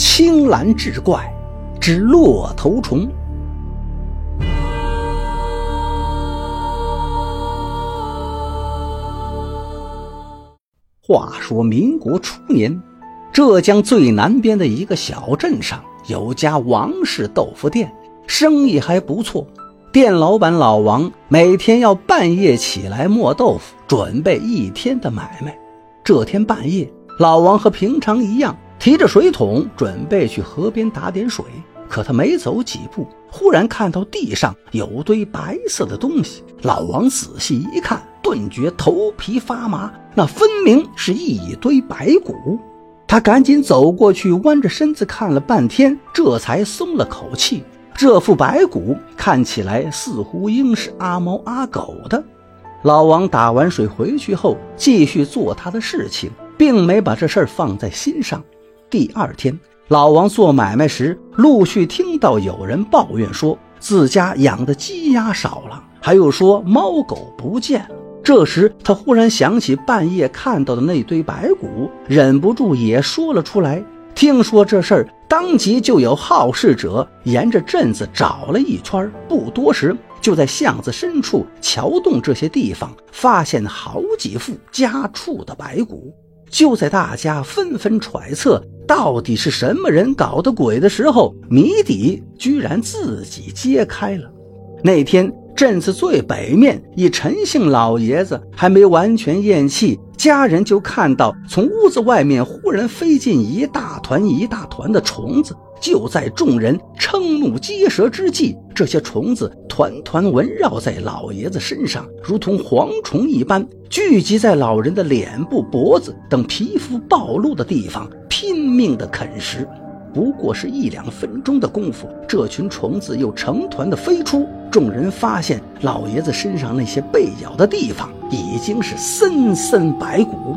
青蓝志怪之骆头虫。话说民国初年，浙江最南边的一个小镇上有家王氏豆腐店，生意还不错。店老板老王每天要半夜起来磨豆腐，准备一天的买卖。这天半夜，老王和平常一样。提着水桶准备去河边打点水，可他没走几步，忽然看到地上有堆白色的东西。老王仔细一看，顿觉头皮发麻，那分明是一堆白骨。他赶紧走过去，弯着身子看了半天，这才松了口气。这副白骨看起来似乎应是阿猫阿狗的。老王打完水回去后，继续做他的事情，并没把这事儿放在心上。第二天，老王做买卖时，陆续听到有人抱怨说自家养的鸡鸭少了，还有说猫狗不见了。这时，他忽然想起半夜看到的那堆白骨，忍不住也说了出来。听说这事儿，当即就有好事者沿着镇子找了一圈，不多时就在巷子深处、桥洞这些地方发现好几副家畜的白骨。就在大家纷纷揣测到底是什么人搞的鬼的时候，谜底居然自己揭开了。那天，镇子最北面一陈姓老爷子还没完全咽气，家人就看到从屋子外面忽然飞进一大团一大团的虫子。就在众人瞠目结舌之际，这些虫子团团围绕在老爷子身上，如同蝗虫一般，聚集在老人的脸部、脖子等皮肤暴露的地方，拼命地啃食。不过是一两分钟的功夫，这群虫子又成团地飞出。众人发现老爷子身上那些被咬的地方，已经是森森白骨。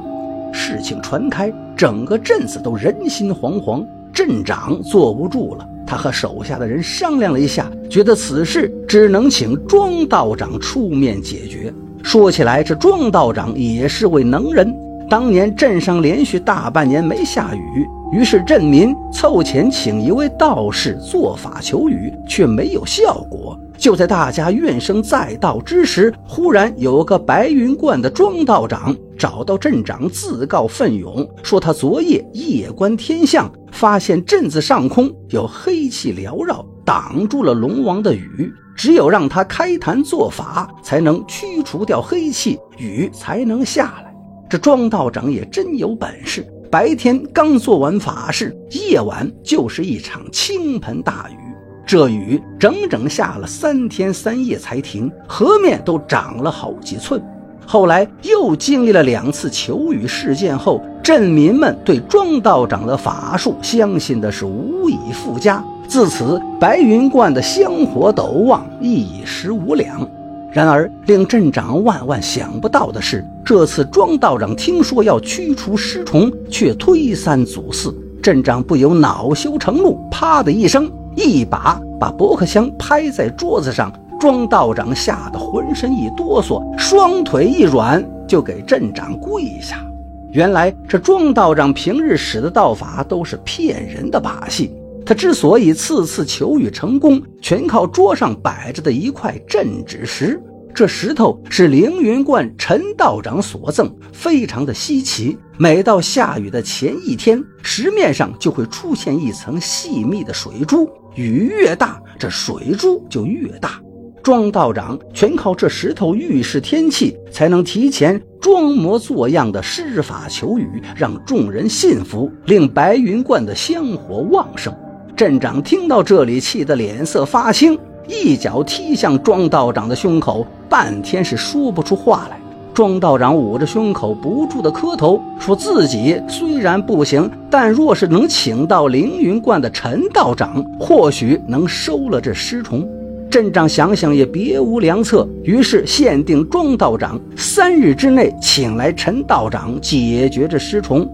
事情传开，整个镇子都人心惶惶。镇长坐不住了，他和手下的人商量了一下，觉得此事只能请庄道长出面解决。说起来，这庄道长也是位能人。当年镇上连续大半年没下雨，于是镇民凑钱请一位道士做法求雨，却没有效果。就在大家怨声载道之时，忽然有个白云观的庄道长找到镇长自告奋勇，说他昨夜夜观天象，发现镇子上空有黑气缭绕，挡住了龙王的雨，只有让他开坛做法，才能驱除掉黑气，雨才能下来。这庄道长也真有本事，白天刚做完法事，夜晚就是一场倾盆大雨。这雨整整下了三天三夜才停，河面都涨了好几寸。后来又经历了两次求雨事件后，镇民们对庄道长的法术相信的是无以复加。自此，白云观的香火陡旺，一时无两。然而，令镇长万万想不到的是，这次庄道长听说要驱除尸虫，却推三阻四。镇长不由恼羞成怒，啪的一声。一把把驳壳箱拍在桌子上，庄道长吓得浑身一哆嗦，双腿一软，就给镇长跪下。原来这庄道长平日使的道法都是骗人的把戏，他之所以次次求雨成功，全靠桌上摆着的一块镇纸石。这石头是凌云观陈道长所赠，非常的稀奇。每到下雨的前一天，石面上就会出现一层细密的水珠。雨越大，这水珠就越大。庄道长全靠这石头预示天气，才能提前装模作样的施法求雨，让众人信服，令白云观的香火旺盛。镇长听到这里，气得脸色发青，一脚踢向庄道长的胸口，半天是说不出话来。庄道长捂着胸口，不住的磕头，说自己虽然不行，但若是能请到凌云观的陈道长，或许能收了这尸虫。镇长想想也别无良策，于是限定庄道长三日之内请来陈道长解决这尸虫。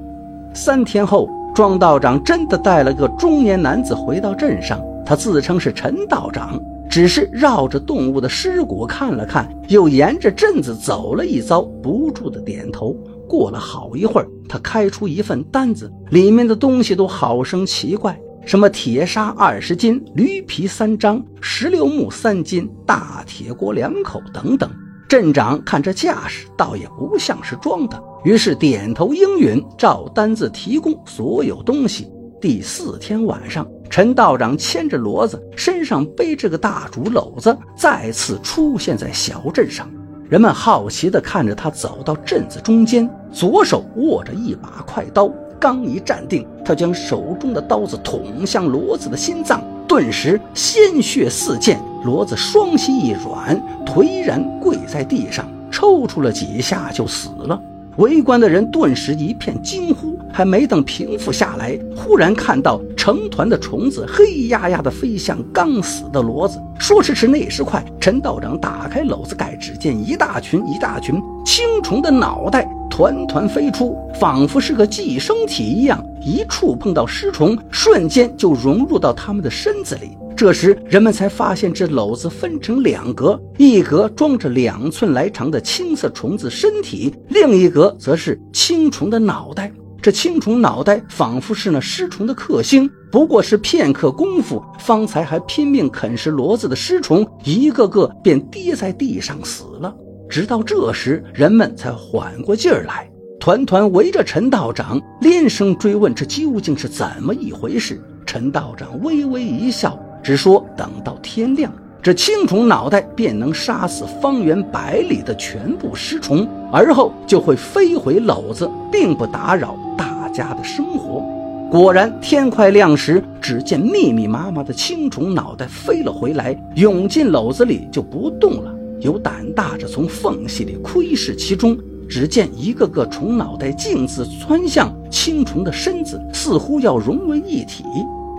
三天后，庄道长真的带了个中年男子回到镇上，他自称是陈道长。只是绕着动物的尸骨看了看，又沿着镇子走了一遭，不住的点头。过了好一会儿，他开出一份单子，里面的东西都好生奇怪，什么铁砂二十斤、驴皮三张、石榴木三斤、大铁锅两口等等。镇长看这架势，倒也不像是装的，于是点头应允，照单子提供所有东西。第四天晚上，陈道长牵着骡子，身上背着个大竹篓子，再次出现在小镇上。人们好奇地看着他走到镇子中间，左手握着一把快刀，刚一站定，他将手中的刀子捅向骡子的心脏，顿时鲜血四溅，骡子双膝一软，颓然跪在地上，抽搐了几下就死了。围观的人顿时一片惊呼，还没等平复下来，忽然看到成团的虫子黑压压的飞向刚死的骡子。说时迟，那时快，陈道长打开篓子盖，只见一大群一大群青虫的脑袋团团飞出，仿佛是个寄生体一样，一触碰到尸虫，瞬间就融入到他们的身子里。这时，人们才发现这篓子分成两格，一格装着两寸来长的青色虫子身体，另一格则是青虫的脑袋。这青虫脑袋仿佛是那尸虫的克星，不过是片刻功夫，方才还拼命啃食骡子的尸虫，一个个便跌在地上死了。直到这时，人们才缓过劲儿来，团团围着陈道长，连声追问这究竟是怎么一回事。陈道长微微一笑。只说等到天亮，这青虫脑袋便能杀死方圆百里的全部尸虫，而后就会飞回篓子，并不打扰大家的生活。果然，天快亮时，只见密密麻麻的青虫脑袋飞了回来，涌进篓子里就不动了。有胆大者从缝隙里窥视其中，只见一个个虫脑袋径自窜向青虫的身子，似乎要融为一体。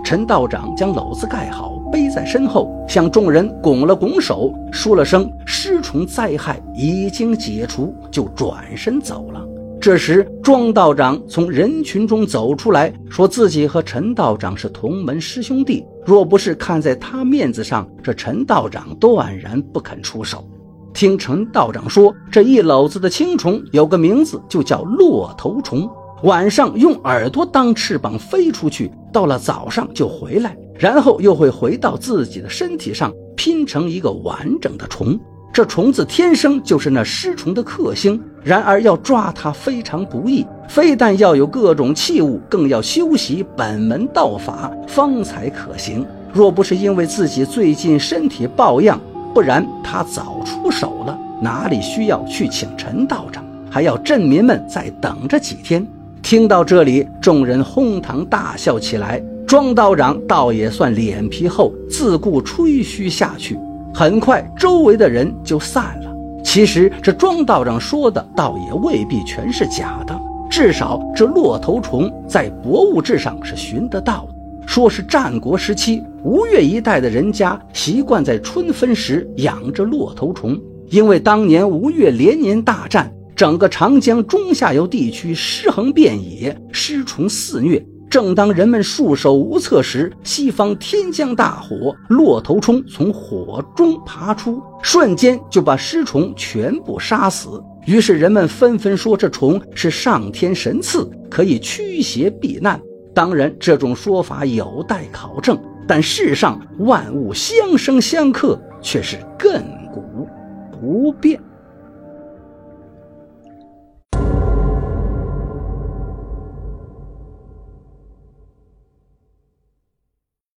陈道长将篓子盖好。背在身后，向众人拱了拱手，说了声“尸虫灾害已经解除”，就转身走了。这时，庄道长从人群中走出来，说自己和陈道长是同门师兄弟，若不是看在他面子上，这陈道长断然不肯出手。听陈道长说，这一篓子的青虫有个名字，就叫骆头虫，晚上用耳朵当翅膀飞出去，到了早上就回来。然后又会回到自己的身体上，拼成一个完整的虫。这虫子天生就是那尸虫的克星，然而要抓它非常不易，非但要有各种器物，更要修习本门道法，方才可行。若不是因为自己最近身体抱恙，不然他早出手了。哪里需要去请陈道长？还要镇民们再等着几天？听到这里，众人哄堂大笑起来。庄道长倒也算脸皮厚，自顾吹嘘下去。很快，周围的人就散了。其实这庄道长说的，倒也未必全是假的。至少这骆头虫在博物志上是寻得到的，说是战国时期吴越一带的人家习惯在春分时养着骆头虫，因为当年吴越连年大战，整个长江中下游地区尸横遍野，尸虫肆虐。正当人们束手无策时，西方天降大火，骆头虫从火中爬出，瞬间就把尸虫全部杀死。于是人们纷纷说这虫是上天神赐，可以驱邪避难。当然，这种说法有待考证，但世上万物相生相克，却是亘古不变。